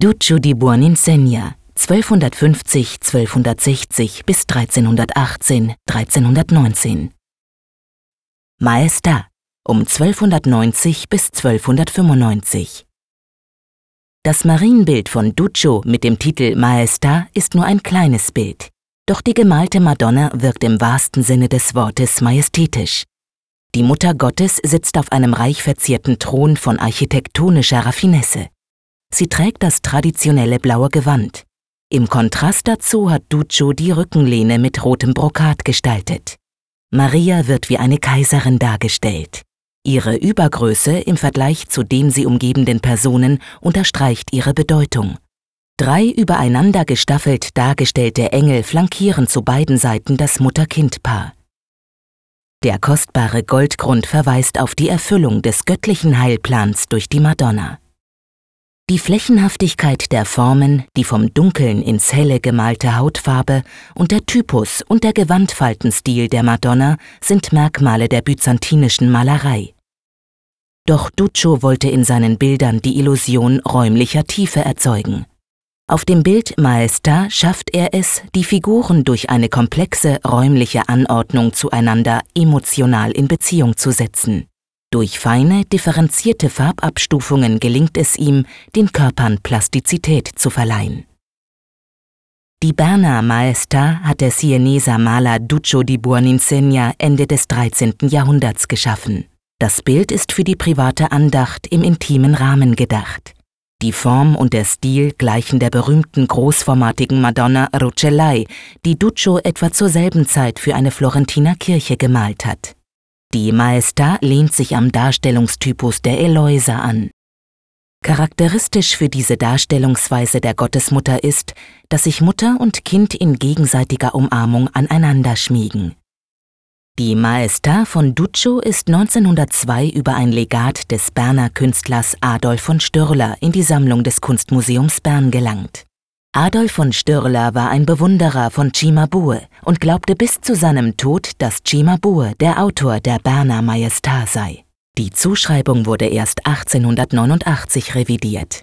Duccio di Buoninsegna 1250-1260 bis 1318, 1319 Maestà um 1290 bis 1295 Das Marienbild von Duccio mit dem Titel Maestà ist nur ein kleines Bild. Doch die gemalte Madonna wirkt im wahrsten Sinne des Wortes majestätisch. Die Mutter Gottes sitzt auf einem reich verzierten Thron von architektonischer Raffinesse. Sie trägt das traditionelle blaue Gewand. Im Kontrast dazu hat Duccio die Rückenlehne mit rotem Brokat gestaltet. Maria wird wie eine Kaiserin dargestellt. Ihre Übergröße im Vergleich zu den sie umgebenden Personen unterstreicht ihre Bedeutung. Drei übereinander gestaffelt dargestellte Engel flankieren zu beiden Seiten das Mutter-Kind-Paar. Der kostbare Goldgrund verweist auf die Erfüllung des göttlichen Heilplans durch die Madonna. Die Flächenhaftigkeit der Formen, die vom Dunkeln ins Helle gemalte Hautfarbe und der Typus und der Gewandfaltenstil der Madonna sind Merkmale der byzantinischen Malerei. Doch Duccio wollte in seinen Bildern die Illusion räumlicher Tiefe erzeugen. Auf dem Bild Maesta schafft er es, die Figuren durch eine komplexe räumliche Anordnung zueinander emotional in Beziehung zu setzen. Durch feine, differenzierte Farbabstufungen gelingt es ihm, den Körpern Plastizität zu verleihen. Die Berner Maesta hat der Sieneser Maler Duccio di Buoninsegna Ende des 13. Jahrhunderts geschaffen. Das Bild ist für die private Andacht im intimen Rahmen gedacht. Die Form und der Stil gleichen der berühmten großformatigen Madonna Rucellai, die Duccio etwa zur selben Zeit für eine Florentiner Kirche gemalt hat. Die Maestà lehnt sich am Darstellungstypus der Eloisa an. Charakteristisch für diese Darstellungsweise der Gottesmutter ist, dass sich Mutter und Kind in gegenseitiger Umarmung aneinander schmiegen. Die Maestà von Duccio ist 1902 über ein Legat des Berner Künstlers Adolf von Störler in die Sammlung des Kunstmuseums Bern gelangt. Adolf von Störler war ein Bewunderer von Cimabue und glaubte bis zu seinem Tod, dass Cimabue der Autor der Berner Majestar sei. Die Zuschreibung wurde erst 1889 revidiert.